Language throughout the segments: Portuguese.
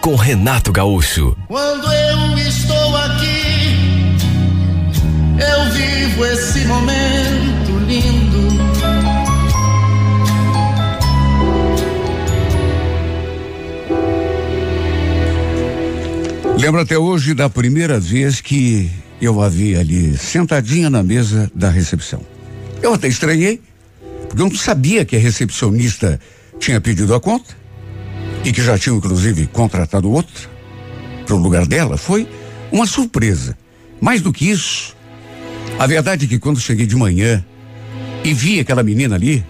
com Renato Gaúcho. Quando eu estou aqui, eu vivo esse momento lindo. Lembro até hoje da primeira vez que eu a vi ali sentadinha na mesa da recepção. Eu até estranhei, porque eu não sabia que a recepcionista tinha pedido a conta e que já tinha inclusive contratado outra para o lugar dela. Foi uma surpresa. Mais do que isso, a verdade é que quando cheguei de manhã e vi aquela menina ali,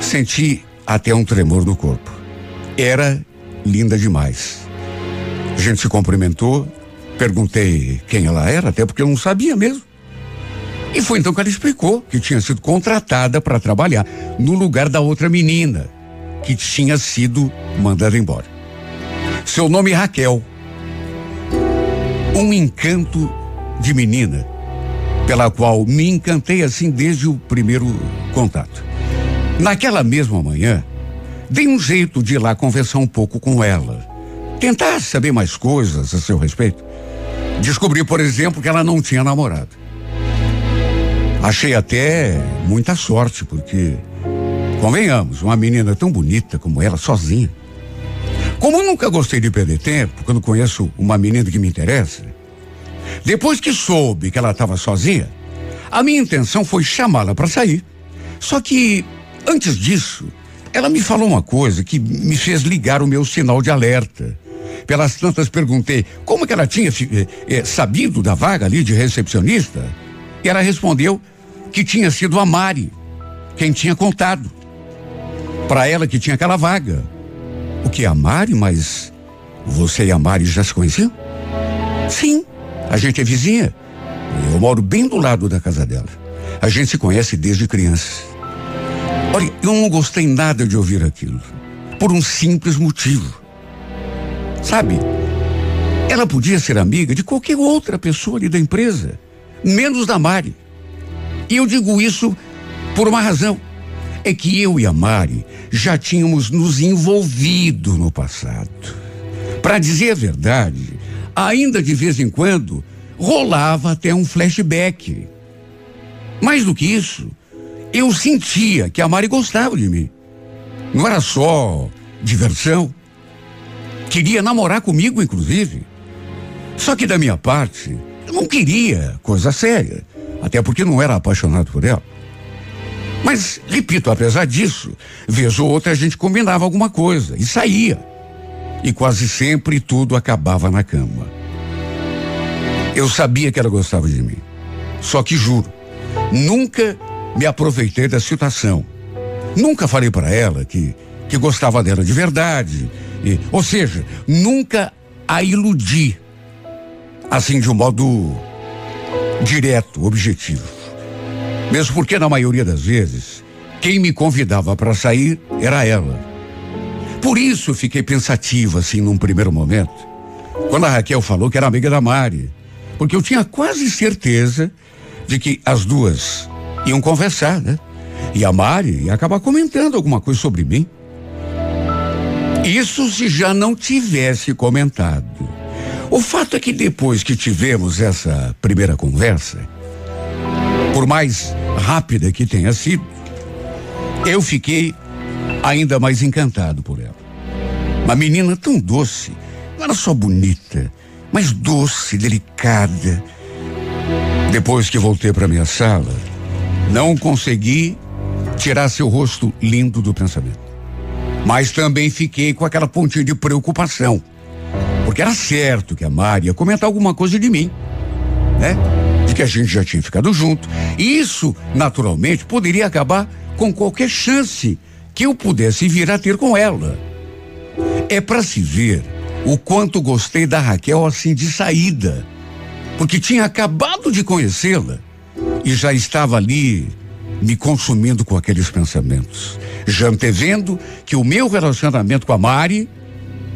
senti até um tremor no corpo. Era linda demais. A gente se cumprimentou, perguntei quem ela era, até porque eu não sabia mesmo. E foi então que ela explicou que tinha sido contratada para trabalhar no lugar da outra menina que tinha sido mandada embora. Seu nome é Raquel. Um encanto de menina, pela qual me encantei assim desde o primeiro contato. Naquela mesma manhã, dei um jeito de ir lá conversar um pouco com ela tentar saber mais coisas a seu respeito. Descobri, por exemplo, que ela não tinha namorado. Achei até muita sorte, porque, convenhamos, uma menina tão bonita como ela, sozinha. Como eu nunca gostei de perder tempo quando conheço uma menina que me interessa, depois que soube que ela estava sozinha, a minha intenção foi chamá-la para sair. Só que, antes disso, ela me falou uma coisa que me fez ligar o meu sinal de alerta. Pelas tantas perguntei como que ela tinha eh, eh, sabido da vaga ali de recepcionista. E ela respondeu que tinha sido a Mari quem tinha contado para ela que tinha aquela vaga. O que é a Mari? Mas você e a Mari já se conheciam? Sim, a gente é vizinha. Eu moro bem do lado da casa dela. A gente se conhece desde criança. Olha, eu não gostei nada de ouvir aquilo. Por um simples motivo. Sabe? Ela podia ser amiga de qualquer outra pessoa ali da empresa, menos da Mari. E eu digo isso por uma razão. É que eu e a Mari já tínhamos nos envolvido no passado. Para dizer a verdade, ainda de vez em quando rolava até um flashback. Mais do que isso, eu sentia que a Mari gostava de mim. Não era só diversão. Queria namorar comigo, inclusive. Só que da minha parte, eu não queria coisa séria. Até porque não era apaixonado por ela. Mas, repito, apesar disso, vez ou outra a gente combinava alguma coisa e saía. E quase sempre tudo acabava na cama. Eu sabia que ela gostava de mim. Só que juro, nunca me aproveitei da situação. Nunca falei para ela que, que gostava dela de verdade, e, ou seja, nunca a iludi, assim de um modo direto, objetivo. Mesmo porque, na maioria das vezes, quem me convidava para sair era ela. Por isso fiquei pensativo, assim, num primeiro momento, quando a Raquel falou que era amiga da Mari. Porque eu tinha quase certeza de que as duas iam conversar, né? E a Mari ia acabar comentando alguma coisa sobre mim. Isso se já não tivesse comentado. O fato é que depois que tivemos essa primeira conversa, por mais rápida que tenha sido, eu fiquei ainda mais encantado por ela. Uma menina tão doce, não era só bonita, mas doce, delicada. Depois que voltei para minha sala, não consegui tirar seu rosto lindo do pensamento. Mas também fiquei com aquela pontinha de preocupação. Porque era certo que a Mari ia comentar alguma coisa de mim, né? De que a gente já tinha ficado junto. E isso, naturalmente, poderia acabar com qualquer chance que eu pudesse vir a ter com ela. É para se ver o quanto gostei da Raquel assim de saída. porque tinha acabado de conhecê-la e já estava ali me consumindo com aqueles pensamentos, já antevendo que o meu relacionamento com a Mari,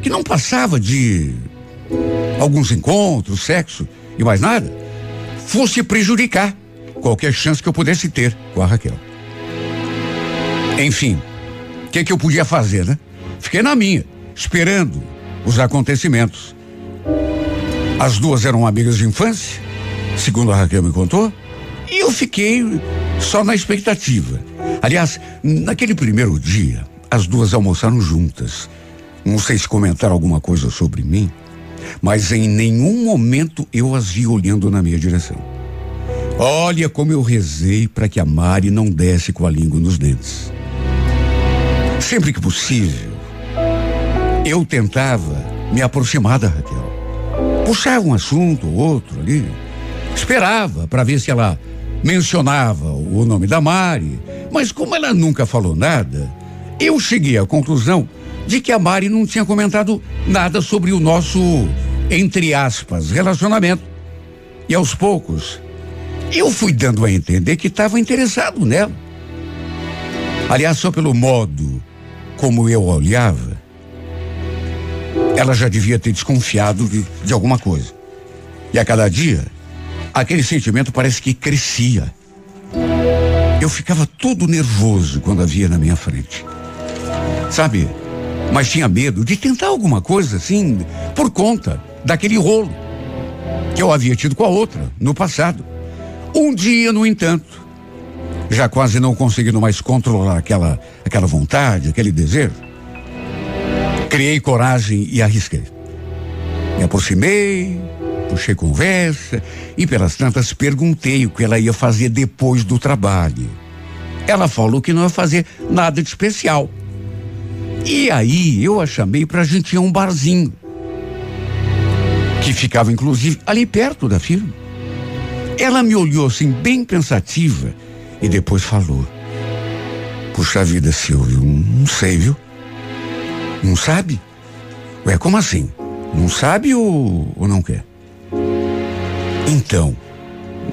que não passava de alguns encontros, sexo e mais nada, fosse prejudicar qualquer chance que eu pudesse ter com a Raquel. Enfim, o que, que eu podia fazer, né? Fiquei na minha, esperando os acontecimentos. As duas eram amigas de infância, segundo a Raquel me contou, e eu fiquei só na expectativa. Aliás, naquele primeiro dia, as duas almoçaram juntas. Não sei se comentaram alguma coisa sobre mim, mas em nenhum momento eu as vi olhando na minha direção. Olha como eu rezei para que a Mari não desse com a língua nos dentes. Sempre que possível, eu tentava me aproximar da Raquel. Puxava um assunto ou outro ali. Esperava para ver se ela mencionava o nome da Mari, mas como ela nunca falou nada, eu cheguei à conclusão de que a Mari não tinha comentado nada sobre o nosso, entre aspas, relacionamento. E aos poucos, eu fui dando a entender que estava interessado nela. Aliás, só pelo modo como eu olhava, ela já devia ter desconfiado de, de alguma coisa. E a cada dia, aquele sentimento parece que crescia. Eu ficava todo nervoso quando a via na minha frente. Sabe? Mas tinha medo de tentar alguma coisa assim, por conta daquele rolo que eu havia tido com a outra no passado. Um dia, no entanto, já quase não conseguindo mais controlar aquela, aquela vontade, aquele desejo, criei coragem e arrisquei. Me aproximei, puxei conversa e pelas tantas perguntei o que ela ia fazer depois do trabalho. Ela falou que não ia fazer nada de especial. E aí eu a chamei para a gente ir a um barzinho que ficava inclusive ali perto da firma. Ela me olhou assim, bem pensativa, e depois falou: Puxa vida, Silvio, não sei, viu? Não sabe? Ué, como assim? Não sabe ou, ou não quer? Então,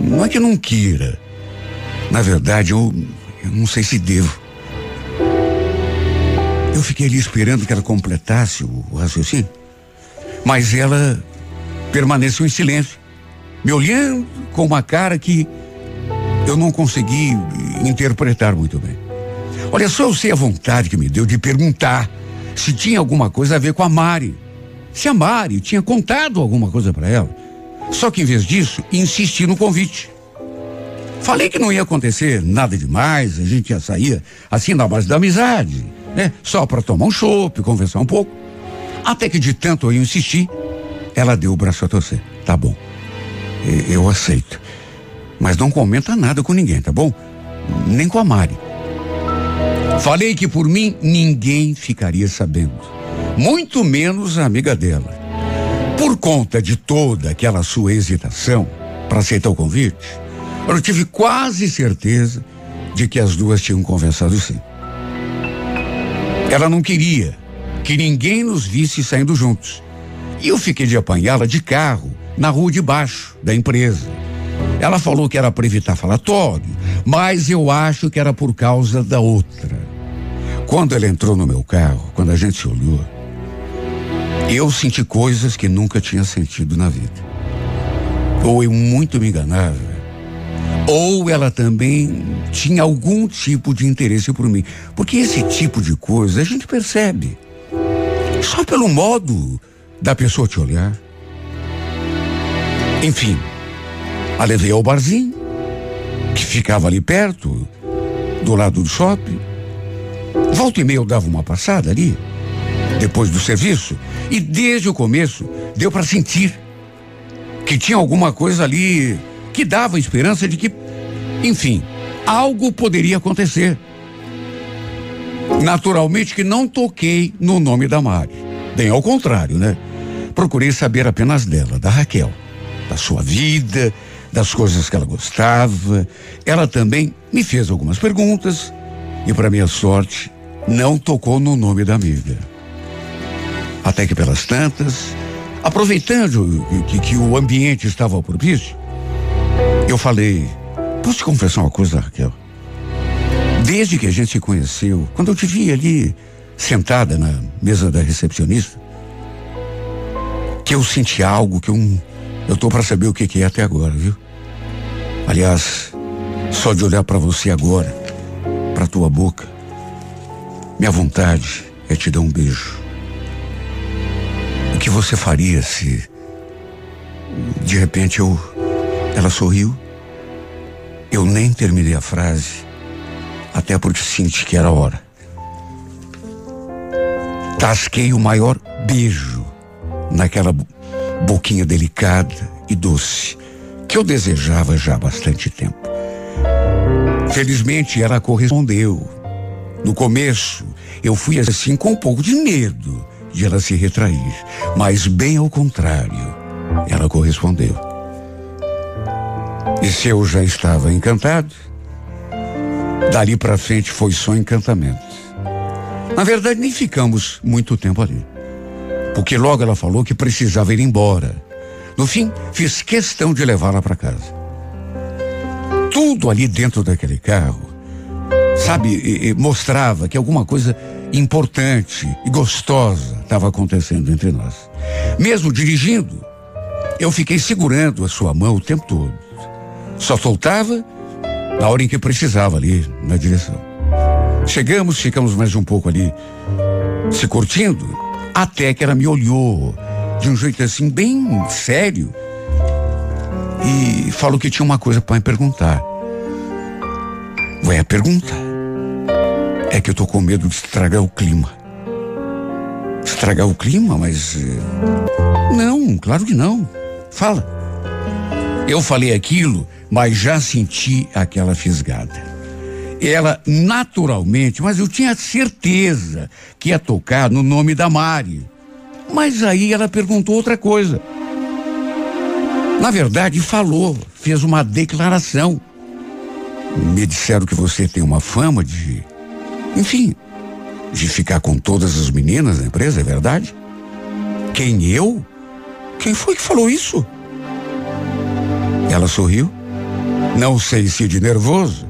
não é que eu não queira. Na verdade, eu, eu não sei se devo. Eu fiquei ali esperando que ela completasse o, raciocínio. Mas ela permaneceu em silêncio me olhando com uma cara que eu não consegui interpretar muito bem. Olha, só eu sei a vontade que me deu de perguntar se tinha alguma coisa a ver com a Mari. Se a Mari tinha contado alguma coisa para ela. Só que em vez disso, insisti no convite. Falei que não ia acontecer nada demais, a gente ia sair assim na base da amizade, né? Só para tomar um chopp, conversar um pouco. Até que de tanto eu insisti, ela deu o braço a torcer. Tá bom. Eu aceito. Mas não comenta nada com ninguém, tá bom? Nem com a Mari. Falei que por mim ninguém ficaria sabendo. Muito menos a amiga dela. Por conta de toda aquela sua hesitação para aceitar o convite, eu tive quase certeza de que as duas tinham conversado sim. Ela não queria que ninguém nos visse saindo juntos. E eu fiquei de apanhá-la de carro na rua de baixo da empresa. Ela falou que era para evitar falatório, mas eu acho que era por causa da outra. Quando ela entrou no meu carro, quando a gente se olhou, eu senti coisas que nunca tinha sentido na vida. Ou eu muito me enganava, ou ela também tinha algum tipo de interesse por mim. Porque esse tipo de coisa a gente percebe. Só pelo modo da pessoa te olhar. Enfim, a levei ao barzinho, que ficava ali perto, do lado do shopping. Volta e meia eu dava uma passada ali, depois do serviço, e desde o começo deu para sentir que tinha alguma coisa ali que dava esperança de que, enfim, algo poderia acontecer. Naturalmente que não toquei no nome da Mari. Bem ao contrário, né? Procurei saber apenas dela, da Raquel da sua vida, das coisas que ela gostava. Ela também me fez algumas perguntas e, para minha sorte, não tocou no nome da amiga. Até que, pelas tantas, Aproveitando que, que o ambiente estava propício, eu falei: Posso te confessar uma coisa, Raquel? Desde que a gente se conheceu, quando eu te vi ali sentada na mesa da recepcionista, que eu senti algo que eu, eu tô para saber o que, que é até agora, viu? Aliás, só de olhar para você agora, para tua boca, minha vontade é te dar um beijo. O que você faria se de repente eu ela sorriu? Eu nem terminei a frase, até porque senti que era hora. Tasquei o maior beijo naquela boquinha delicada e doce que eu desejava já há bastante tempo. Felizmente ela correspondeu. No começo, eu fui assim com um pouco de medo de ela se retrair, mas bem ao contrário, ela correspondeu. E se eu já estava encantado, dali para frente foi só encantamento. Na verdade, nem ficamos muito tempo ali. Porque logo ela falou que precisava ir embora. No fim, fiz questão de levá-la para casa. Tudo ali dentro daquele carro, sabe, mostrava que alguma coisa importante e gostosa estava acontecendo entre nós. Mesmo dirigindo, eu fiquei segurando a sua mão o tempo todo. Só soltava na hora em que precisava ali na direção. Chegamos, ficamos mais um pouco ali se curtindo, até que ela me olhou de um jeito assim bem sério e falou que tinha uma coisa para me perguntar. Vai a pergunta. É que eu tô com medo de estragar o clima. Estragar o clima, mas. Eh, não, claro que não. Fala. Eu falei aquilo, mas já senti aquela fisgada ela naturalmente, mas eu tinha certeza que ia tocar no nome da Mari. Mas aí ela perguntou outra coisa. Na verdade, falou, fez uma declaração. Me disseram que você tem uma fama de. Enfim, de ficar com todas as meninas da empresa, é verdade? Quem eu? Quem foi que falou isso? Ela sorriu. Não sei se de nervoso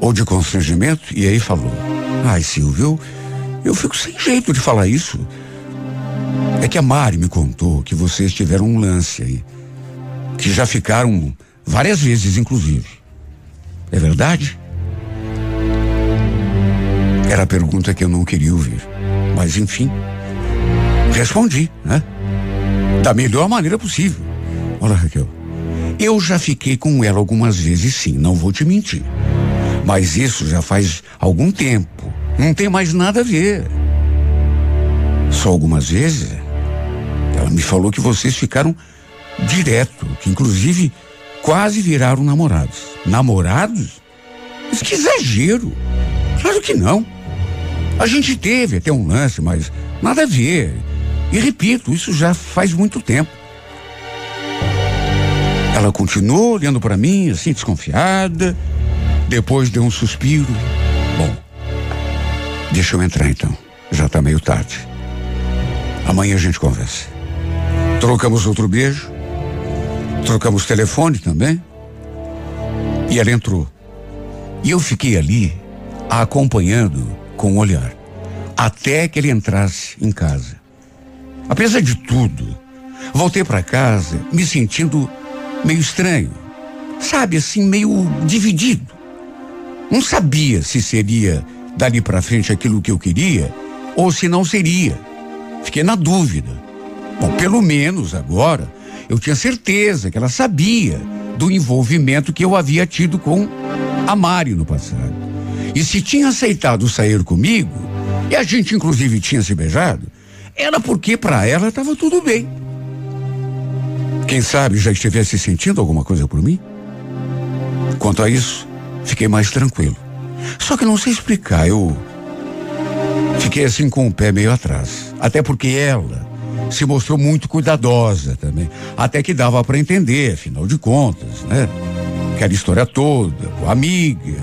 ou de constrangimento, e aí falou: Ai, Silvio, eu, fico sem jeito de falar isso. É que a Mari me contou que vocês tiveram um lance aí. Que já ficaram várias vezes, inclusive. É verdade? Era a pergunta que eu não queria ouvir. Mas, enfim, respondi, né? Da melhor maneira possível. Olha, Raquel, eu já fiquei com ela algumas vezes, sim, não vou te mentir. Mas isso já faz algum tempo. Não tem mais nada a ver. Só algumas vezes. Ela me falou que vocês ficaram direto, que inclusive quase viraram namorados. Namorados? Mas que exagero! Claro que não. A gente teve até um lance, mas nada a ver. E repito, isso já faz muito tempo. Ela continuou olhando para mim, assim, desconfiada. Depois deu um suspiro. Bom, deixa eu entrar então. Já está meio tarde. Amanhã a gente conversa. Trocamos outro beijo. Trocamos telefone também. E ela entrou. E eu fiquei ali, a acompanhando com o olhar. Até que ele entrasse em casa. Apesar de tudo, voltei para casa me sentindo meio estranho. Sabe, assim, meio dividido. Não sabia se seria dali para frente aquilo que eu queria ou se não seria. Fiquei na dúvida. Bom, pelo menos agora eu tinha certeza que ela sabia do envolvimento que eu havia tido com a Mari no passado. E se tinha aceitado sair comigo, e a gente inclusive tinha se beijado, era porque para ela estava tudo bem. Quem sabe já estivesse sentindo alguma coisa por mim? Quanto a isso, fiquei mais tranquilo. Só que não sei explicar, eu fiquei assim com o pé meio atrás. Até porque ela se mostrou muito cuidadosa também. Até que dava para entender, afinal de contas, né? Aquela história toda, com a amiga.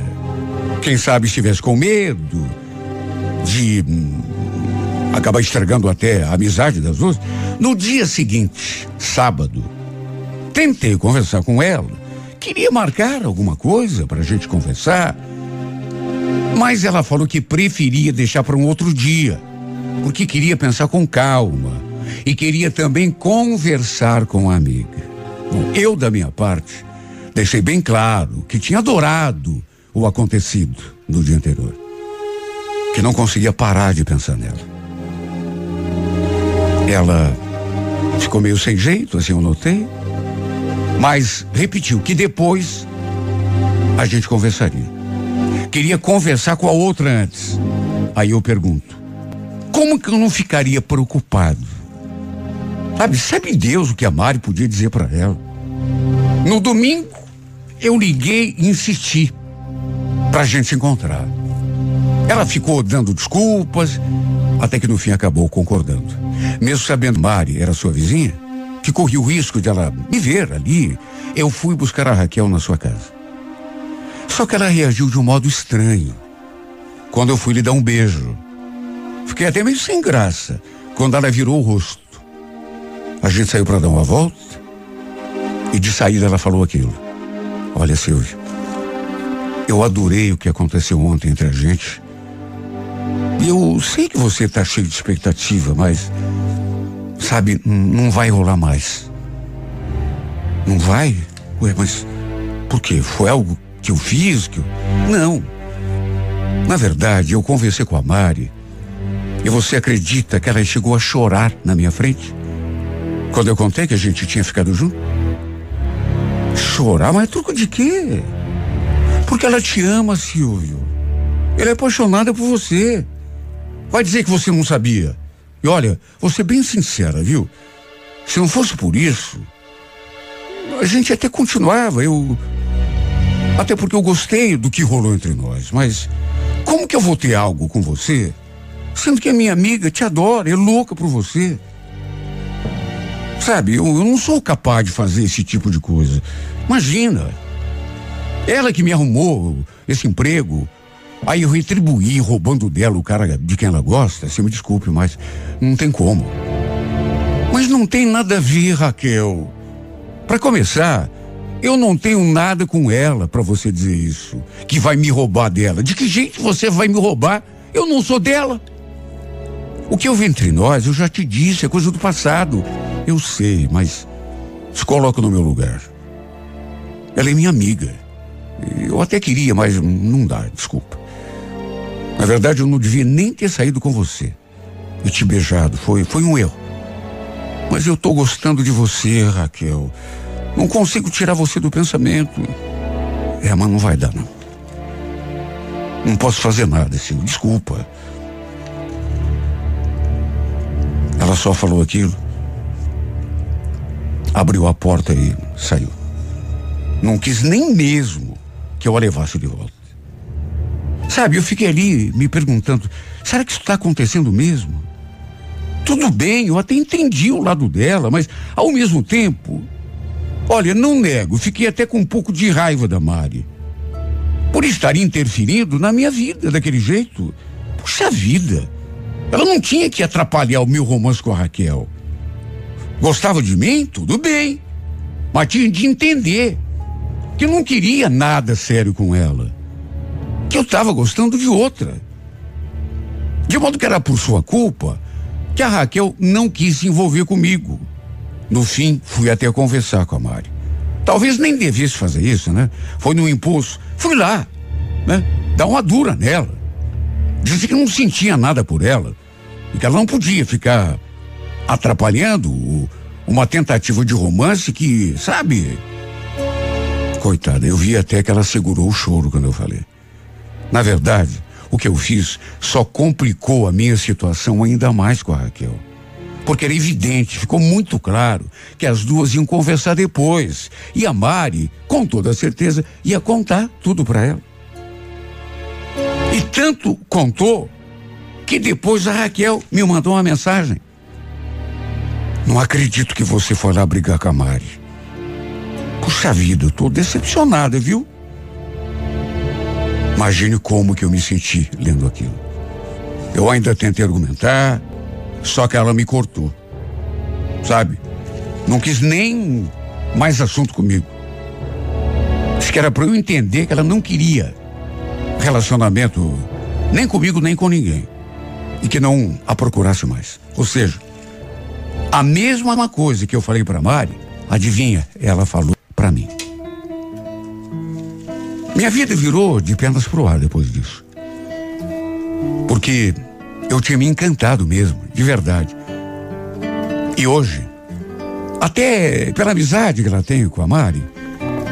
Quem sabe estivesse com medo de hum, acabar estragando até a amizade das duas. No dia seguinte, sábado, tentei conversar com ela. Queria marcar alguma coisa para a gente conversar. Mas ela falou que preferia deixar para um outro dia, porque queria pensar com calma e queria também conversar com a amiga. Bom, eu, da minha parte, deixei bem claro que tinha adorado o acontecido no dia anterior, que não conseguia parar de pensar nela. Ela ficou meio sem jeito, assim eu notei, mas repetiu que depois a gente conversaria. Queria conversar com a outra antes. Aí eu pergunto: como que eu não ficaria preocupado? Sabe, sabe Deus o que a Mari podia dizer para ela? No domingo, eu liguei e insisti pra gente se encontrar. Ela ficou dando desculpas, até que no fim acabou concordando. Mesmo sabendo Mari era sua vizinha, que corria o risco de ela me ver ali, eu fui buscar a Raquel na sua casa. Só que ela reagiu de um modo estranho. Quando eu fui lhe dar um beijo. Fiquei até meio sem graça quando ela virou o rosto. A gente saiu para dar uma volta e de saída ela falou aquilo. Olha, Silvio, eu adorei o que aconteceu ontem entre a gente eu sei que você está cheio de expectativa, mas. Sabe, não vai rolar mais. Não vai? Ué, mas. Por quê? Foi algo que eu fiz? Que eu... Não. Na verdade, eu conversei com a Mari. E você acredita que ela chegou a chorar na minha frente? Quando eu contei que a gente tinha ficado junto? Chorar? Mas truco de quê? Porque ela te ama, Silvio. Ela é apaixonada por você. Vai dizer que você não sabia. E olha, vou ser bem sincera, viu? Se não fosse por isso, a gente até continuava. Eu. Até porque eu gostei do que rolou entre nós. Mas como que eu vou ter algo com você, sendo que a minha amiga te adora, é louca por você? Sabe, eu, eu não sou capaz de fazer esse tipo de coisa. Imagina. Ela que me arrumou esse emprego, Aí eu retribuí roubando dela o cara de quem ela gosta. Você me desculpe, mas não tem como. Mas não tem nada a ver, Raquel. Para começar, eu não tenho nada com ela para você dizer isso. Que vai me roubar dela. De que jeito você vai me roubar? Eu não sou dela. O que houve entre nós, eu já te disse, é coisa do passado. Eu sei, mas se coloca no meu lugar. Ela é minha amiga. Eu até queria, mas não dá, desculpa. Na verdade, eu não devia nem ter saído com você e te beijado. Foi, foi um erro. Mas eu tô gostando de você, Raquel. Não consigo tirar você do pensamento. É, mas não vai dar, não. Não posso fazer nada, assim. Desculpa. Ela só falou aquilo. Abriu a porta e saiu. Não quis nem mesmo que eu a levasse de volta. Sabe, eu fiquei ali me perguntando: será que isso está acontecendo mesmo? Tudo bem, eu até entendi o lado dela, mas ao mesmo tempo, olha, não nego, fiquei até com um pouco de raiva da Mari. Por estar interferindo na minha vida daquele jeito. Puxa vida, ela não tinha que atrapalhar o meu romance com a Raquel. Gostava de mim? Tudo bem. Mas tinha de entender que eu não queria nada sério com ela que eu estava gostando de outra. De modo que era por sua culpa que a Raquel não quis se envolver comigo. No fim, fui até conversar com a Mari. Talvez nem devesse fazer isso, né? Foi no impulso. Fui lá, né? Dar uma dura nela. Disse que não sentia nada por ela e que ela não podia ficar atrapalhando o, uma tentativa de romance que, sabe? Coitada, eu vi até que ela segurou o choro quando eu falei. Na verdade, o que eu fiz só complicou a minha situação ainda mais com a Raquel. Porque era evidente, ficou muito claro que as duas iam conversar depois. E a Mari, com toda certeza, ia contar tudo para ela. E tanto contou que depois a Raquel me mandou uma mensagem. Não acredito que você foi lá brigar com a Mari. Puxa vida, eu tô decepcionada, viu? Imagine como que eu me senti lendo aquilo. Eu ainda tentei argumentar, Só que ela me cortou. Sabe? Não quis nem mais assunto comigo. Disse que era para eu entender que ela não queria relacionamento nem comigo, nem com ninguém. E que não a procurasse mais. Ou seja, a mesma coisa que eu falei para Mari, adivinha, ela falou para mim. Minha vida virou de pernas pro ar depois disso. Porque eu tinha me encantado mesmo, de verdade. E hoje, até pela amizade que ela tem com a Mari,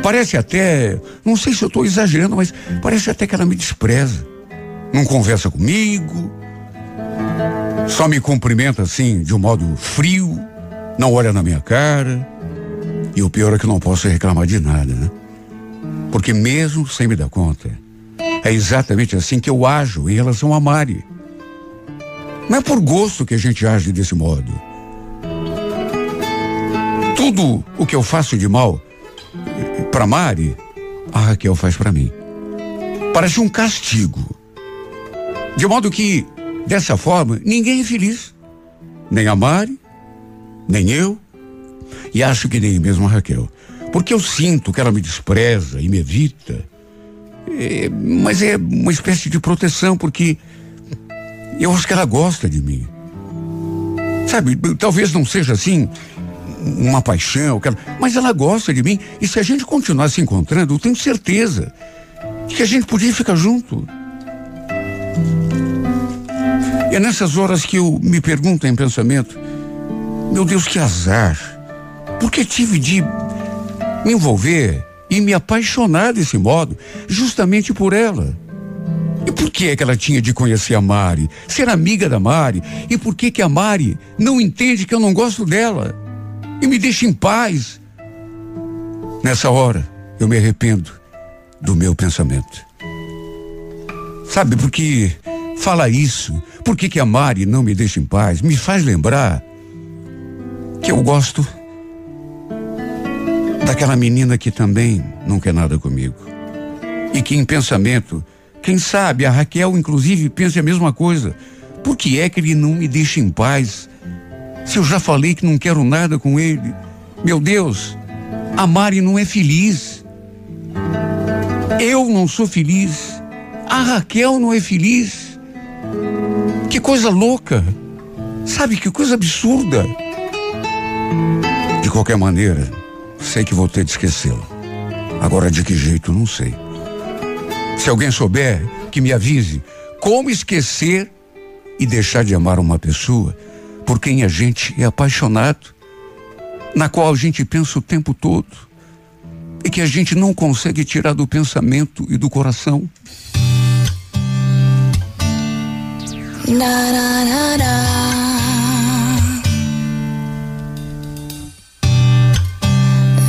parece até, não sei se eu estou exagerando, mas parece até que ela me despreza. Não conversa comigo, só me cumprimenta assim, de um modo frio, não olha na minha cara. E o pior é que não posso reclamar de nada, né? Porque mesmo sem me dar conta, é exatamente assim que eu ajo em relação a Mari. Não é por gosto que a gente age desse modo. Tudo o que eu faço de mal para Mari, a Raquel faz para mim. Parece um castigo. De modo que Dessa forma, ninguém é feliz. Nem a Mari, nem eu. E acho que nem mesmo a Raquel. Porque eu sinto que ela me despreza e me evita. É, mas é uma espécie de proteção, porque eu acho que ela gosta de mim. Sabe, talvez não seja assim uma paixão, mas ela gosta de mim. E se a gente continuar se encontrando, eu tenho certeza que a gente podia ficar junto. É nessas horas que eu me pergunto em pensamento: meu Deus, que azar. Porque tive de me envolver e me apaixonar desse modo, justamente por ela. E por que é que ela tinha de conhecer a Mari, ser amiga da Mari? E por que que a Mari não entende que eu não gosto dela e me deixa em paz? Nessa hora, eu me arrependo do meu pensamento. Sabe, porque fala isso por que, que a Mari não me deixa em paz? Me faz lembrar que eu gosto daquela menina que também não quer nada comigo. E que em pensamento, quem sabe a Raquel inclusive pensa a mesma coisa. Por que é que ele não me deixa em paz? Se eu já falei que não quero nada com ele. Meu Deus, a Mari não é feliz. Eu não sou feliz. A Raquel não é feliz. Que coisa louca! Sabe que coisa absurda! De qualquer maneira, sei que vou ter de esquecê-la. Agora, de que jeito, não sei. Se alguém souber, que me avise como esquecer e deixar de amar uma pessoa por quem a gente é apaixonado, na qual a gente pensa o tempo todo e que a gente não consegue tirar do pensamento e do coração. Da, da, da,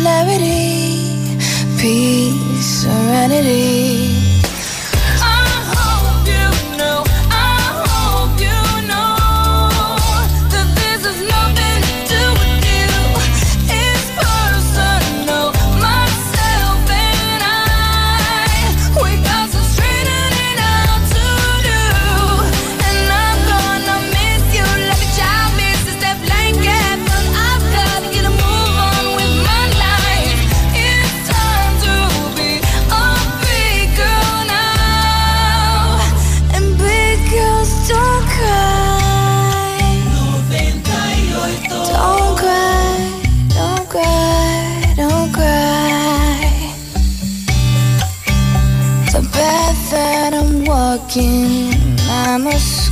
clarity peace serenity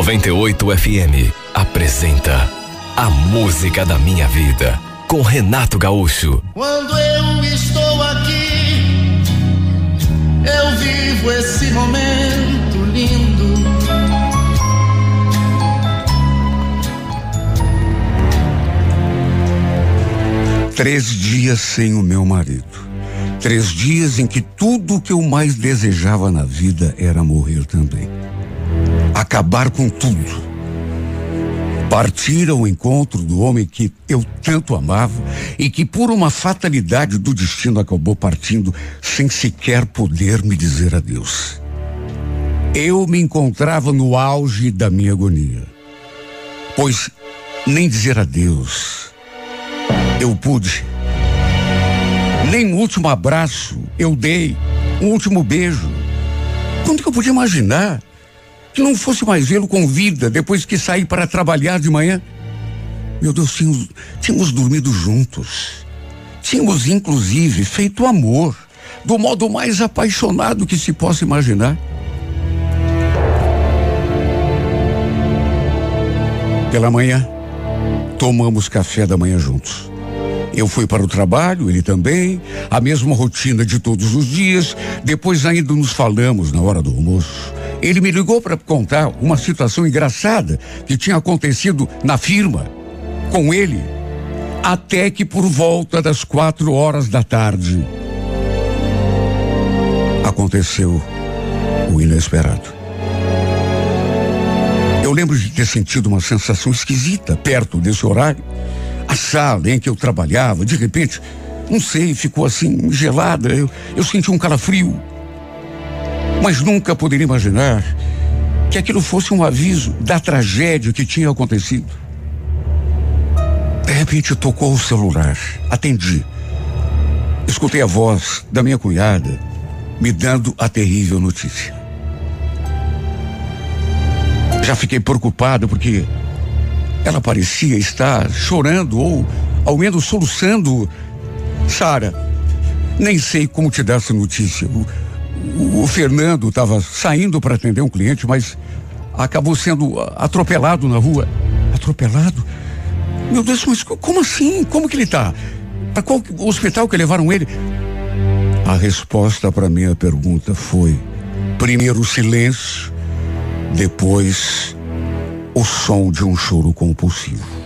98 FM apresenta A Música da Minha Vida com Renato Gaúcho. Quando eu estou aqui, eu vivo esse momento lindo. Três dias sem o meu marido. Três dias em que tudo o que eu mais desejava na vida era morrer também. Acabar com tudo. Partir ao encontro do homem que eu tanto amava e que, por uma fatalidade do destino, acabou partindo sem sequer poder me dizer adeus. Eu me encontrava no auge da minha agonia, pois nem dizer adeus eu pude nem um último abraço eu dei, um último beijo. Quando que eu podia imaginar que não fosse mais vê-lo com vida depois que saí para trabalhar de manhã? Meu Deus, tínhamos, tínhamos dormido juntos. Tínhamos, inclusive, feito amor do modo mais apaixonado que se possa imaginar. Pela manhã, tomamos café da manhã juntos. Eu fui para o trabalho, ele também, a mesma rotina de todos os dias. Depois ainda nos falamos na hora do almoço. Ele me ligou para contar uma situação engraçada que tinha acontecido na firma com ele, até que por volta das quatro horas da tarde aconteceu o inesperado. Eu lembro de ter sentido uma sensação esquisita perto desse horário a sala em que eu trabalhava, de repente, não sei, ficou assim gelada. Eu, eu senti um calafrio. Mas nunca poderia imaginar que aquilo fosse um aviso da tragédia que tinha acontecido. De repente tocou o celular. Atendi. Escutei a voz da minha cunhada me dando a terrível notícia. Já fiquei preocupado porque ela parecia estar chorando ou ao menos soluçando. Sara, Nem sei como te dar essa notícia. O, Fernando estava saindo para atender um cliente, mas acabou sendo atropelado na rua. Atropelado? Meu Deus, mas como assim? Como que ele está? Para qual hospital que levaram ele? A resposta para minha pergunta foi: primeiro o silêncio, depois o som de um choro compulsivo.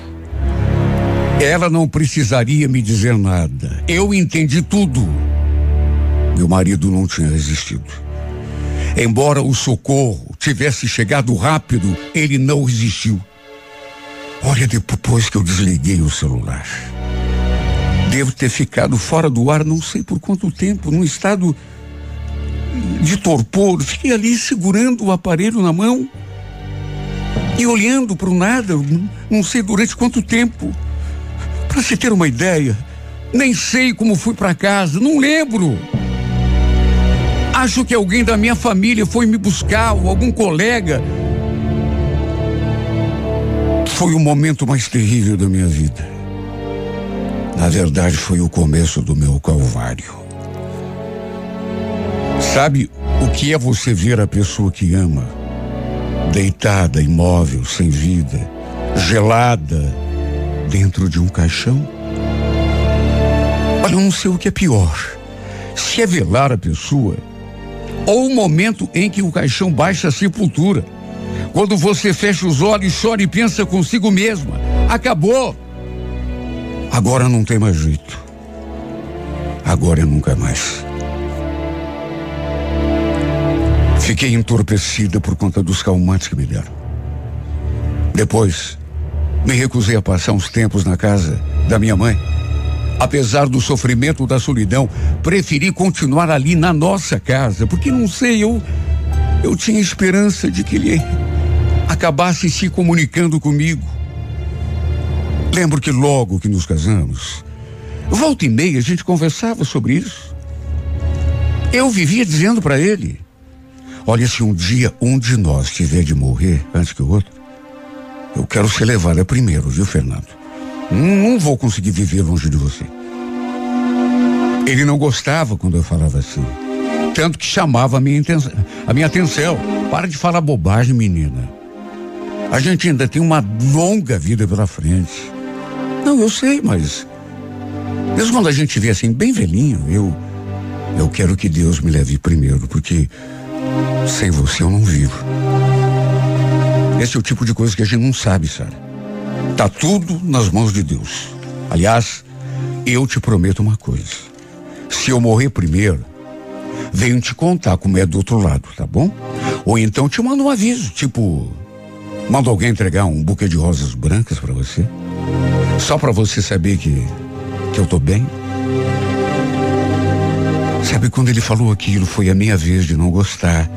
Ela não precisaria me dizer nada. Eu entendi tudo. Meu marido não tinha resistido. Embora o socorro tivesse chegado rápido, ele não resistiu. Olha, depois que eu desliguei o celular, devo ter ficado fora do ar não sei por quanto tempo, num estado de torpor. Fiquei ali segurando o aparelho na mão e olhando para o nada, não sei durante quanto tempo. Para se ter uma ideia, nem sei como fui para casa, não lembro. Acho que alguém da minha família foi me buscar, ou algum colega. Foi o momento mais terrível da minha vida. Na verdade, foi o começo do meu calvário. Sabe o que é você ver a pessoa que ama, deitada, imóvel, sem vida, gelada, dentro de um caixão? Olha, eu não sei o que é pior. Se é velar a pessoa ou o momento em que o caixão baixa a sepultura. Quando você fecha os olhos, chora e pensa consigo mesma: acabou. Agora não tem mais jeito. Agora é nunca mais. Fiquei entorpecida por conta dos calmantes que me deram. Depois, me recusei a passar uns tempos na casa da minha mãe Apesar do sofrimento da solidão, preferi continuar ali na nossa casa, porque não sei, eu eu tinha esperança de que ele acabasse se comunicando comigo. Lembro que logo que nos casamos, volta e meia a gente conversava sobre isso. Eu vivia dizendo para ele: Olha, se um dia um de nós tiver de morrer antes que o outro, eu quero ser levada primeiro, viu, Fernando? Não vou conseguir viver longe de você. Ele não gostava quando eu falava assim. Tanto que chamava a minha, intenção, a minha atenção. Para de falar bobagem, menina. A gente ainda tem uma longa vida pela frente. Não, eu sei, mas. Mesmo quando a gente vê assim, bem velhinho, eu. Eu quero que Deus me leve primeiro, porque sem você eu não vivo. Esse é o tipo de coisa que a gente não sabe, Sara. Tá tudo nas mãos de Deus. Aliás, eu te prometo uma coisa. Se eu morrer primeiro, venho te contar como é do outro lado, tá bom? Ou então te mando um aviso, tipo, mando alguém entregar um buquê de rosas brancas para você, só para você saber que que eu tô bem. Sabe quando ele falou aquilo, foi a minha vez de não gostar.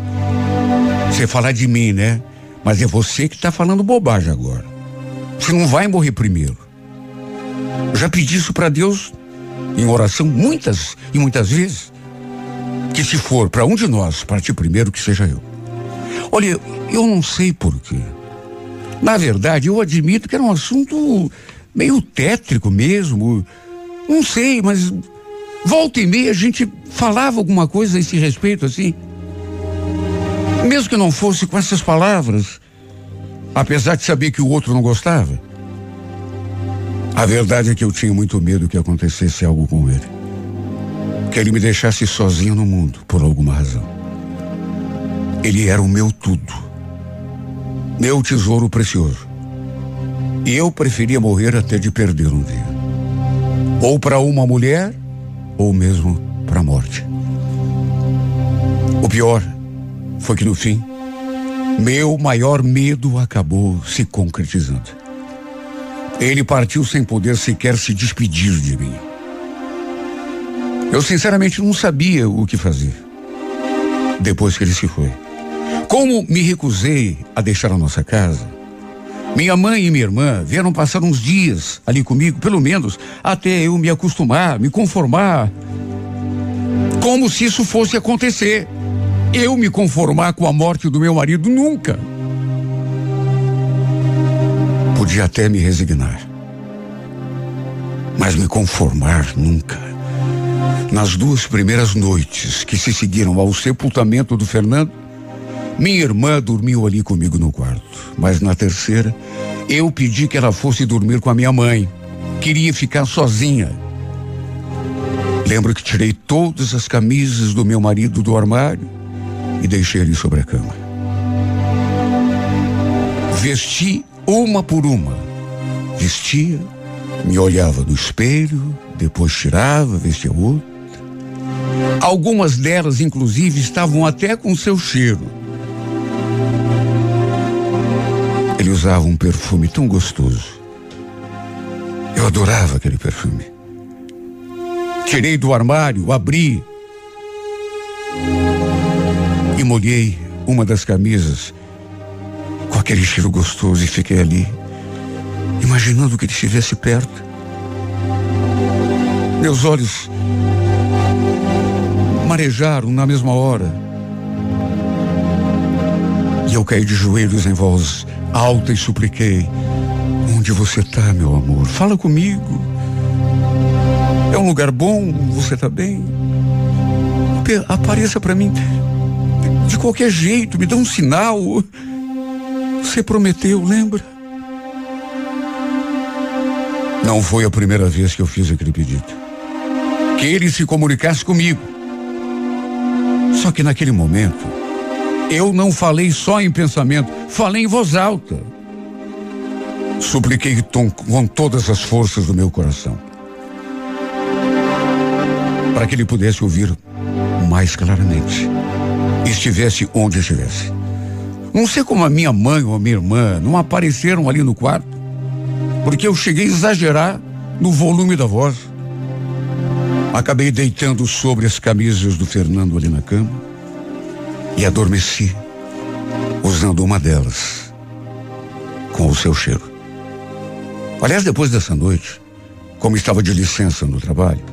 Você falar de mim, né? Mas é você que tá falando bobagem agora. Você não vai morrer primeiro. Eu já pedi isso para Deus em oração muitas e muitas vezes. Que se for para um de nós partir primeiro, que seja eu. Olha, eu não sei porquê. Na verdade, eu admito que era um assunto meio tétrico mesmo. Não sei, mas volta e meia a gente falava alguma coisa a esse respeito assim. Mesmo que não fosse com essas palavras, apesar de saber que o outro não gostava. A verdade é que eu tinha muito medo que acontecesse algo com ele. Que ele me deixasse sozinho no mundo, por alguma razão. Ele era o meu tudo. Meu tesouro precioso. E eu preferia morrer até de perder um dia. Ou para uma mulher, ou mesmo para a morte. O pior foi que no fim, meu maior medo acabou se concretizando. Ele partiu sem poder sequer se despedir de mim. Eu sinceramente não sabia o que fazer. Depois que ele se foi. Como me recusei a deixar a nossa casa, minha mãe e minha irmã vieram passar uns dias ali comigo, pelo menos até eu me acostumar, me conformar. Como se isso fosse acontecer eu me conformar com a morte do meu marido nunca. Podia até me resignar, mas me conformar nunca. Nas duas primeiras noites que se seguiram ao sepultamento do Fernando, minha irmã dormiu ali comigo no quarto. Mas na terceira, eu pedi que ela fosse dormir com a minha mãe. Queria ficar sozinha. Lembro que tirei todas as camisas do meu marido do armário e deixei ali sobre a cama. Vesti uma por uma. Vestia, me olhava no espelho, depois tirava, vestia outra. Algumas delas, inclusive, estavam até com seu cheiro. Ele usava um perfume tão gostoso. Eu adorava aquele perfume. Tirei do armário, abri e molhei uma das camisas com aquele cheiro gostoso e fiquei ali, imaginando que ele estivesse perto. Meus olhos marejaram na mesma hora. E eu caí de joelhos em voz alta e supliquei: Onde você está, meu amor? Fala comigo. É um lugar bom? Você está bem? Apareça para mim de qualquer jeito, me dá um sinal. Você prometeu, lembra? Não foi a primeira vez que eu fiz aquele pedido. Que ele se comunicasse comigo. Só que naquele momento, eu não falei só em pensamento, falei em voz alta. Supliquei com todas as forças do meu coração. Para que ele pudesse ouvir mais claramente. Estivesse onde estivesse. Não sei como a minha mãe ou a minha irmã não apareceram ali no quarto, porque eu cheguei a exagerar no volume da voz. Acabei deitando sobre as camisas do Fernando ali na cama e adormeci, usando uma delas, com o seu cheiro. Aliás, depois dessa noite, como estava de licença no trabalho,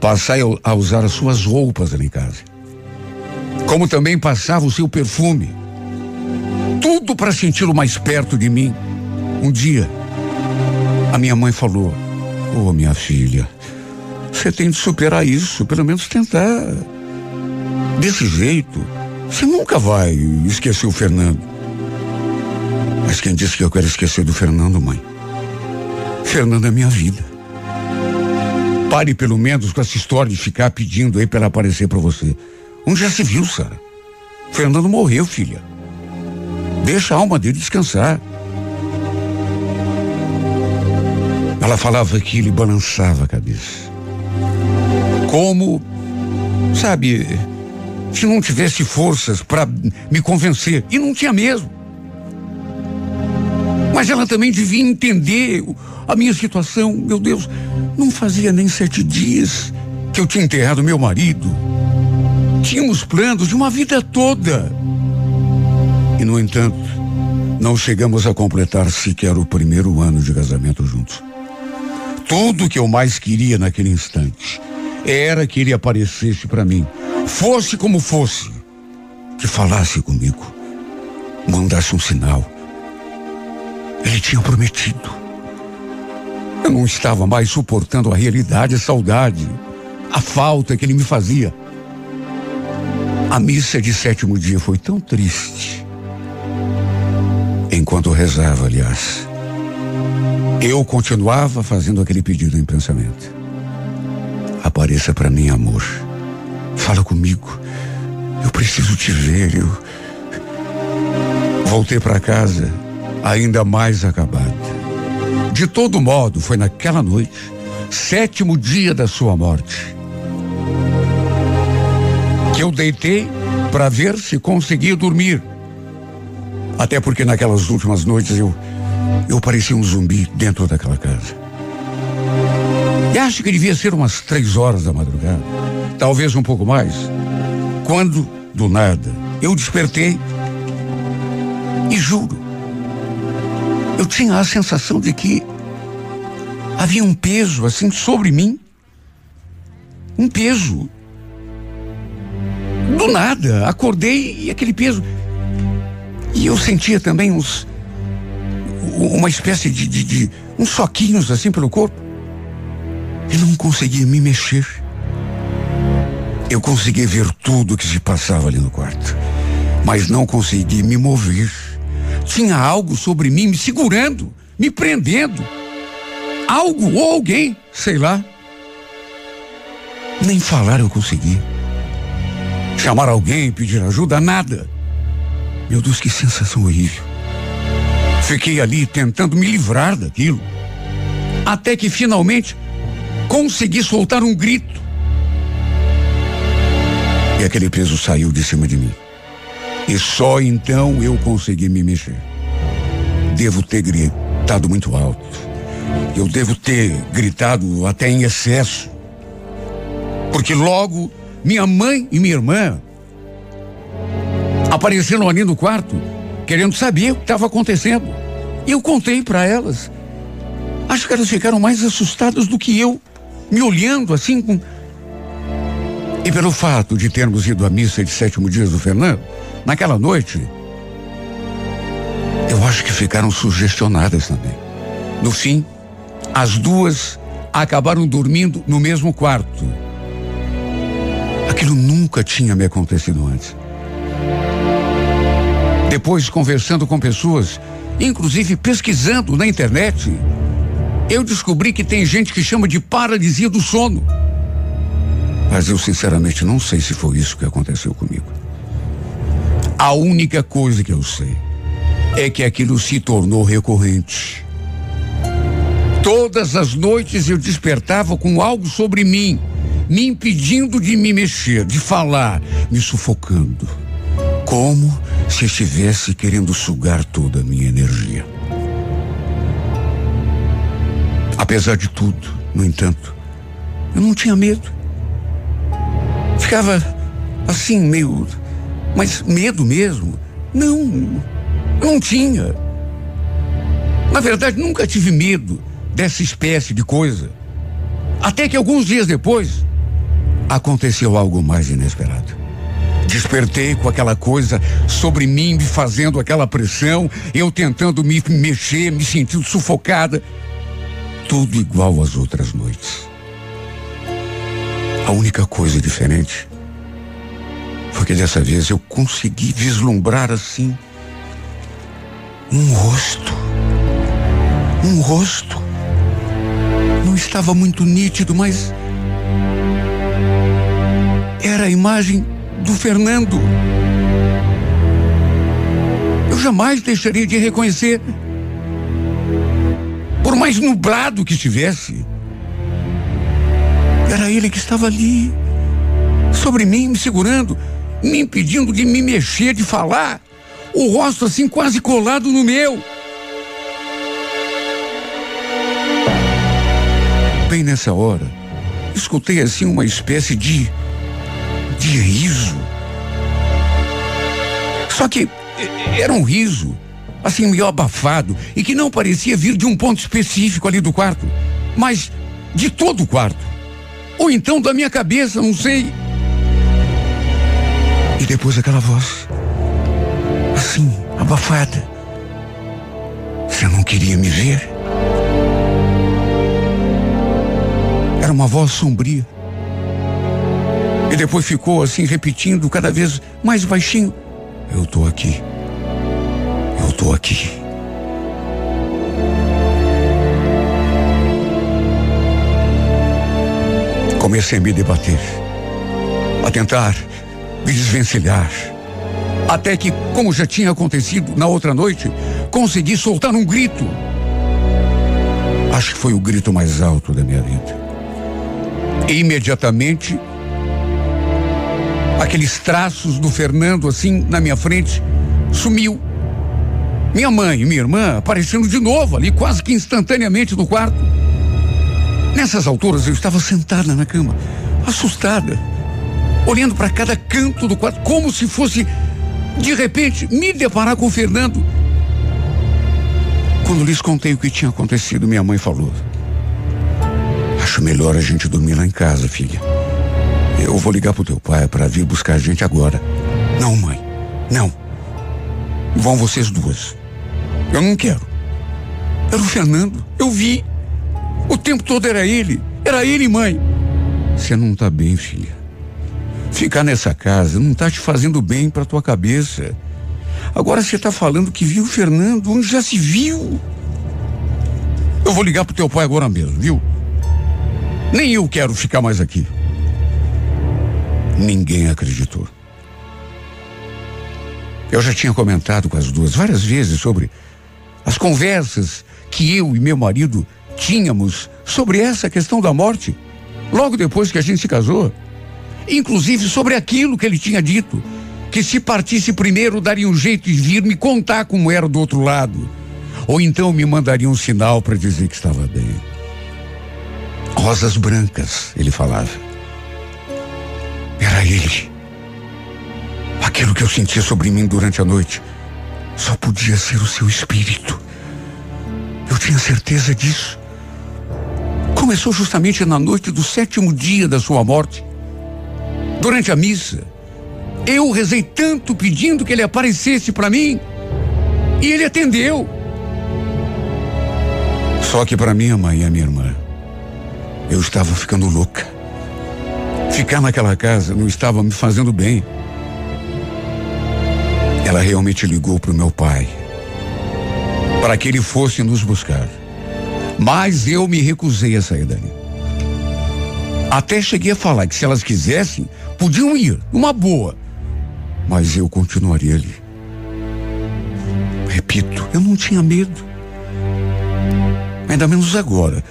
passei a usar as suas roupas ali em casa. Como também passava o seu perfume. Tudo para senti-lo mais perto de mim. Um dia, a minha mãe falou: Ô oh, minha filha, você tem de superar isso, pelo menos tentar. Desse jeito, você nunca vai esquecer o Fernando. Mas quem disse que eu quero esquecer do Fernando, mãe? Fernando é minha vida. Pare pelo menos com essa história de ficar pedindo aí para aparecer para você. Onde já se viu, Sara? Fernando morreu, filha. Deixa a alma dele descansar. Ela falava que ele balançava a cabeça. Como, sabe, se não tivesse forças para me convencer. E não tinha mesmo. Mas ela também devia entender a minha situação. Meu Deus, não fazia nem sete dias que eu tinha enterrado meu marido. Tínhamos planos de uma vida toda. E, no entanto, não chegamos a completar sequer o primeiro ano de casamento juntos. Tudo que eu mais queria naquele instante era que ele aparecesse para mim Fosse como fosse, que falasse comigo, mandasse um sinal. Ele tinha prometido. Eu não estava mais suportando a realidade, a saudade, a falta que ele me fazia. A missa de sétimo dia foi tão triste. Enquanto rezava, aliás, eu continuava fazendo aquele pedido em pensamento. Apareça para mim, amor. Fala comigo. Eu preciso te ver. Eu voltei para casa ainda mais acabada. De todo modo, foi naquela noite, sétimo dia da sua morte, que eu deitei para ver se conseguia dormir. Até porque naquelas últimas noites eu eu parecia um zumbi dentro daquela casa. E acho que devia ser umas três horas da madrugada talvez um pouco mais, quando, do nada, eu despertei e juro, eu tinha a sensação de que havia um peso assim sobre mim. Um peso. Do nada, acordei e aquele peso. E eu sentia também uns. Uma espécie de, de, de uns soquinhos assim pelo corpo. E não conseguia me mexer. Eu consegui ver tudo que se passava ali no quarto, mas não consegui me mover. Tinha algo sobre mim me segurando, me prendendo. Algo ou alguém, sei lá. Nem falar eu consegui. Chamar alguém, pedir ajuda, nada. Meu Deus, que sensação horrível. Fiquei ali tentando me livrar daquilo. Até que finalmente consegui soltar um grito. E aquele peso saiu de cima de mim. E só então eu consegui me mexer. Devo ter gritado muito alto. Eu devo ter gritado até em excesso. Porque logo minha mãe e minha irmã apareceram ali no quarto, querendo saber o que estava acontecendo. E eu contei para elas. Acho que elas ficaram mais assustadas do que eu, me olhando assim com. E pelo fato de termos ido à missa de sétimo dias do Fernando, naquela noite, eu acho que ficaram sugestionadas também. No fim, as duas acabaram dormindo no mesmo quarto. Aquilo nunca tinha me acontecido antes. Depois, conversando com pessoas, inclusive pesquisando na internet, eu descobri que tem gente que chama de paralisia do sono. Mas eu sinceramente não sei se foi isso que aconteceu comigo. A única coisa que eu sei é que aquilo se tornou recorrente. Todas as noites eu despertava com algo sobre mim, me impedindo de me mexer, de falar, me sufocando. Como se estivesse querendo sugar toda a minha energia. Apesar de tudo, no entanto, eu não tinha medo. Ficava assim, meio. Mas medo mesmo? Não, não tinha. Na verdade, nunca tive medo dessa espécie de coisa. Até que alguns dias depois, aconteceu algo mais inesperado. Despertei com aquela coisa sobre mim, me fazendo aquela pressão, eu tentando me mexer, me sentindo sufocada. Tudo igual às outras noites. A única coisa diferente foi que dessa vez eu consegui vislumbrar assim um rosto. Um rosto. Não estava muito nítido, mas era a imagem do Fernando. Eu jamais deixaria de reconhecer. Por mais nublado que estivesse. Era ele que estava ali, sobre mim, me segurando, me impedindo de me mexer, de falar. O rosto assim quase colado no meu. Bem nessa hora, escutei assim uma espécie de de riso. Só que era um riso, assim, meio abafado, e que não parecia vir de um ponto específico ali do quarto, mas de todo o quarto. Ou então da minha cabeça, não sei. E depois aquela voz, assim, abafada. Você não queria me ver? Era uma voz sombria. E depois ficou assim repetindo cada vez mais baixinho: Eu tô aqui. Eu tô aqui. Comecei a me debater, a tentar me desvencilhar. Até que, como já tinha acontecido na outra noite, consegui soltar um grito. Acho que foi o grito mais alto da minha vida. E imediatamente aqueles traços do Fernando assim na minha frente, sumiu. Minha mãe e minha irmã aparecendo de novo ali, quase que instantaneamente no quarto. Nessas alturas eu estava sentada na cama, assustada, olhando para cada canto do quarto, como se fosse, de repente, me deparar com o Fernando. Quando lhes contei o que tinha acontecido, minha mãe falou: Acho melhor a gente dormir lá em casa, filha. Eu vou ligar pro teu pai para vir buscar a gente agora. Não, mãe. Não. Vão vocês duas. Eu não quero. Era o Fernando. Eu vi. O tempo todo era ele. Era ele, mãe. Você não tá bem, filha. Ficar nessa casa não tá te fazendo bem pra tua cabeça. Agora você tá falando que viu o Fernando, onde já se viu? Eu vou ligar pro teu pai agora mesmo, viu? Nem eu quero ficar mais aqui. Ninguém acreditou. Eu já tinha comentado com as duas várias vezes sobre as conversas que eu e meu marido tínhamos sobre essa questão da morte, logo depois que a gente se casou. Inclusive sobre aquilo que ele tinha dito, que se partisse primeiro daria um jeito de vir me contar como era do outro lado. Ou então me mandaria um sinal para dizer que estava bem. Rosas brancas, ele falava. Era ele. Aquilo que eu sentia sobre mim durante a noite só podia ser o seu espírito. Eu tinha certeza disso. Começou justamente na noite do sétimo dia da sua morte. Durante a missa, eu rezei tanto pedindo que ele aparecesse para mim. E ele atendeu. Só que para minha mãe e a minha irmã, eu estava ficando louca. Ficar naquela casa não estava me fazendo bem. Ela realmente ligou para o meu pai para que ele fosse nos buscar. Mas eu me recusei a sair dali. Até cheguei a falar que se elas quisessem, podiam ir, uma boa. Mas eu continuaria ali. Repito, eu não tinha medo. Ainda menos agora.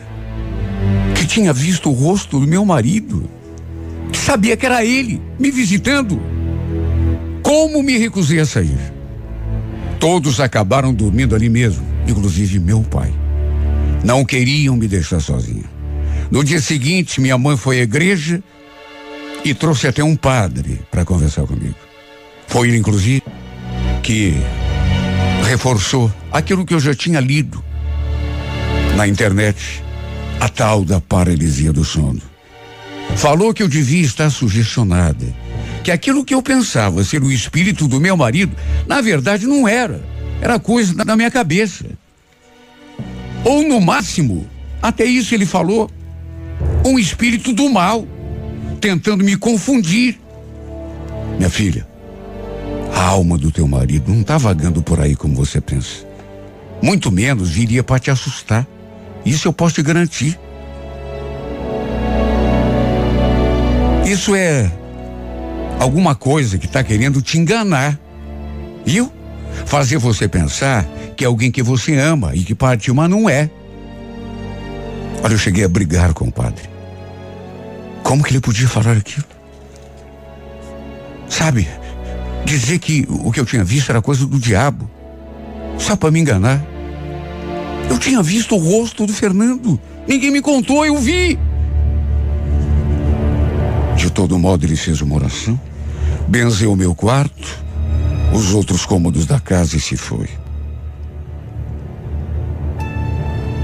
Que tinha visto o rosto do meu marido. Sabia que era ele me visitando. Como me recusei a sair? Todos acabaram dormindo ali mesmo, inclusive meu pai. Não queriam me deixar sozinha. No dia seguinte, minha mãe foi à igreja e trouxe até um padre para conversar comigo. Foi ele, inclusive, que reforçou aquilo que eu já tinha lido na internet, a tal da paralisia do sono. Falou que eu devia estar sugestionada que aquilo que eu pensava ser o espírito do meu marido, na verdade não era. Era coisa da minha cabeça. Ou no máximo, até isso ele falou, um espírito do mal, tentando me confundir. Minha filha, a alma do teu marido não está vagando por aí como você pensa. Muito menos viria para te assustar. Isso eu posso te garantir. Isso é alguma coisa que está querendo te enganar. Viu? Fazer você pensar que é alguém que você ama e que partiu, mas não é. Olha, eu cheguei a brigar com o padre. Como que ele podia falar aquilo? Sabe, dizer que o que eu tinha visto era coisa do diabo, só para me enganar. Eu tinha visto o rosto do Fernando. Ninguém me contou, eu vi. De todo modo, ele fez uma oração, benzeu o meu quarto, os outros cômodos da casa e se foi.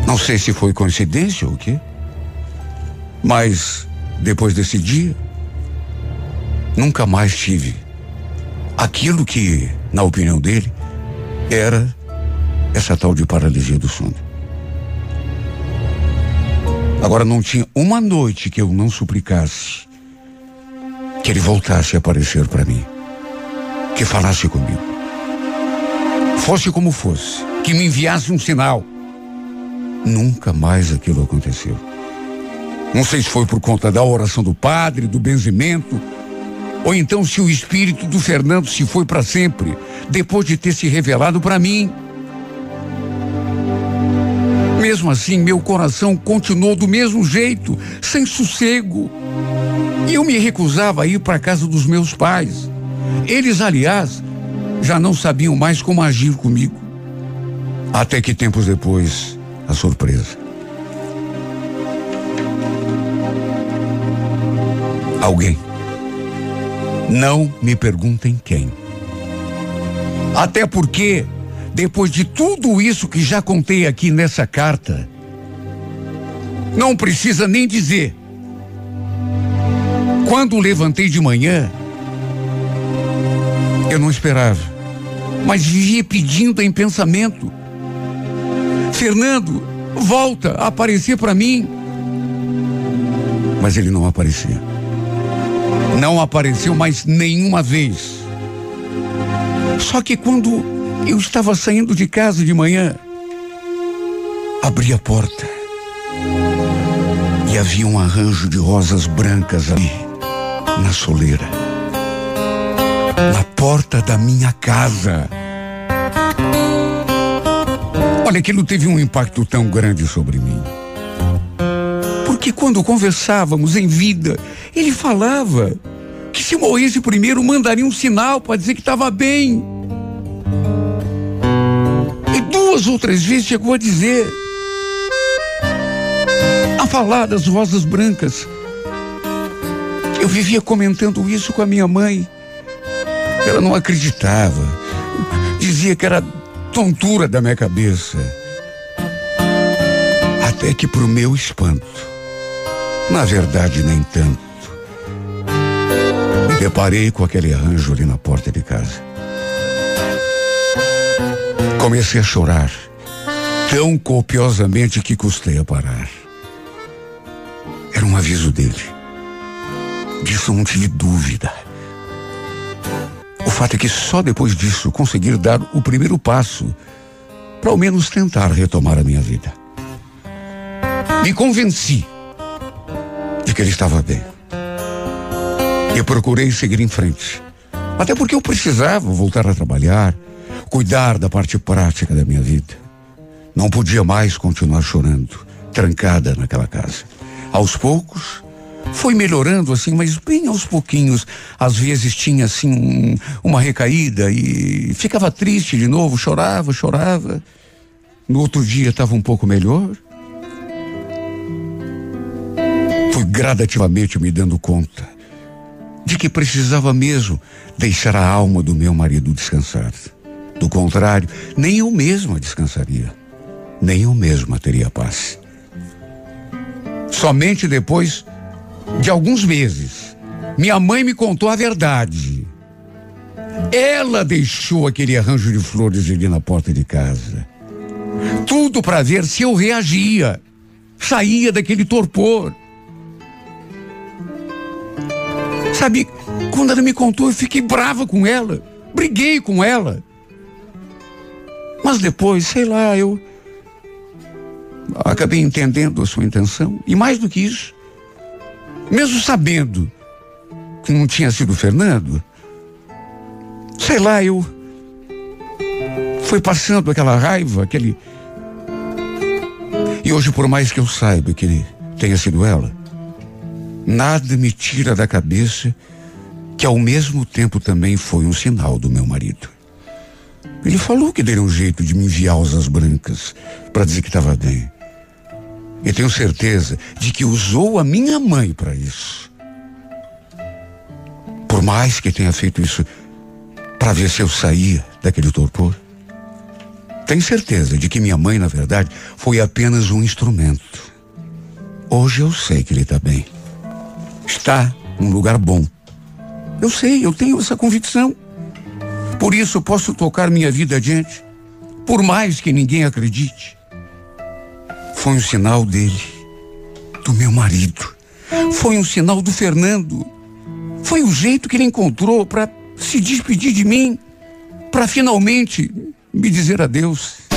Não sei se foi coincidência ou o quê, mas depois desse dia, nunca mais tive aquilo que, na opinião dele, era essa tal de paralisia do sono. Agora não tinha uma noite que eu não suplicasse que ele voltasse a aparecer para mim, que falasse comigo. Fosse como fosse, que me enviasse um sinal. Nunca mais aquilo aconteceu. Não sei se foi por conta da oração do padre, do benzimento, ou então se o espírito do Fernando se foi para sempre, depois de ter se revelado para mim. Mesmo assim, meu coração continuou do mesmo jeito, sem sossego. Eu me recusava a ir para a casa dos meus pais. Eles, aliás, já não sabiam mais como agir comigo. Até que tempos depois, a surpresa. Alguém. Não me perguntem quem. Até porque, depois de tudo isso que já contei aqui nessa carta, não precisa nem dizer quando levantei de manhã, eu não esperava, mas vivia pedindo em pensamento: Fernando, volta a aparecer para mim. Mas ele não aparecia. Não apareceu mais nenhuma vez. Só que quando eu estava saindo de casa de manhã, abri a porta e havia um arranjo de rosas brancas ali, na soleira, na porta da minha casa. Olha, aquilo teve um impacto tão grande sobre mim. Porque quando conversávamos em vida, ele falava que se morresse primeiro mandaria um sinal para dizer que estava bem. E duas ou três vezes chegou a dizer, a falar das rosas brancas. Eu vivia comentando isso com a minha mãe. Ela não acreditava. Dizia que era tontura da minha cabeça. Até que, para o meu espanto, na verdade, nem tanto, me deparei com aquele arranjo ali na porta de casa. Comecei a chorar, tão copiosamente que custei a parar. Era um aviso dele. Disso não tive dúvida. O fato é que só depois disso consegui dar o primeiro passo para ao menos tentar retomar a minha vida. Me convenci de que ele estava bem. E procurei seguir em frente. Até porque eu precisava voltar a trabalhar, cuidar da parte prática da minha vida. Não podia mais continuar chorando, trancada naquela casa. Aos poucos, foi melhorando assim, mas bem aos pouquinhos. Às vezes tinha assim um, uma recaída e ficava triste de novo, chorava, chorava. No outro dia estava um pouco melhor. Fui gradativamente me dando conta de que precisava mesmo deixar a alma do meu marido descansar. Do contrário, nem eu mesma descansaria, nem eu mesma teria paz. Somente depois de alguns meses, minha mãe me contou a verdade. Ela deixou aquele arranjo de flores ali na porta de casa. Tudo para ver se eu reagia, saía daquele torpor. Sabe, quando ela me contou, eu fiquei brava com ela, briguei com ela. Mas depois, sei lá, eu acabei entendendo a sua intenção. E mais do que isso, mesmo sabendo que não tinha sido o Fernando, sei lá, eu fui passando aquela raiva, aquele. E hoje, por mais que eu saiba que ele tenha sido ela, nada me tira da cabeça que ao mesmo tempo também foi um sinal do meu marido. Ele falou que daria um jeito de me enviar asas brancas para dizer que estava bem. E tenho certeza de que usou a minha mãe para isso. Por mais que tenha feito isso para ver se eu saía daquele torpor. Tenho certeza de que minha mãe, na verdade, foi apenas um instrumento. Hoje eu sei que ele está bem. Está num lugar bom. Eu sei, eu tenho essa convicção. Por isso posso tocar minha vida adiante, por mais que ninguém acredite. Foi um sinal dele, do meu marido. Foi um sinal do Fernando. Foi o jeito que ele encontrou para se despedir de mim, para finalmente me dizer adeus.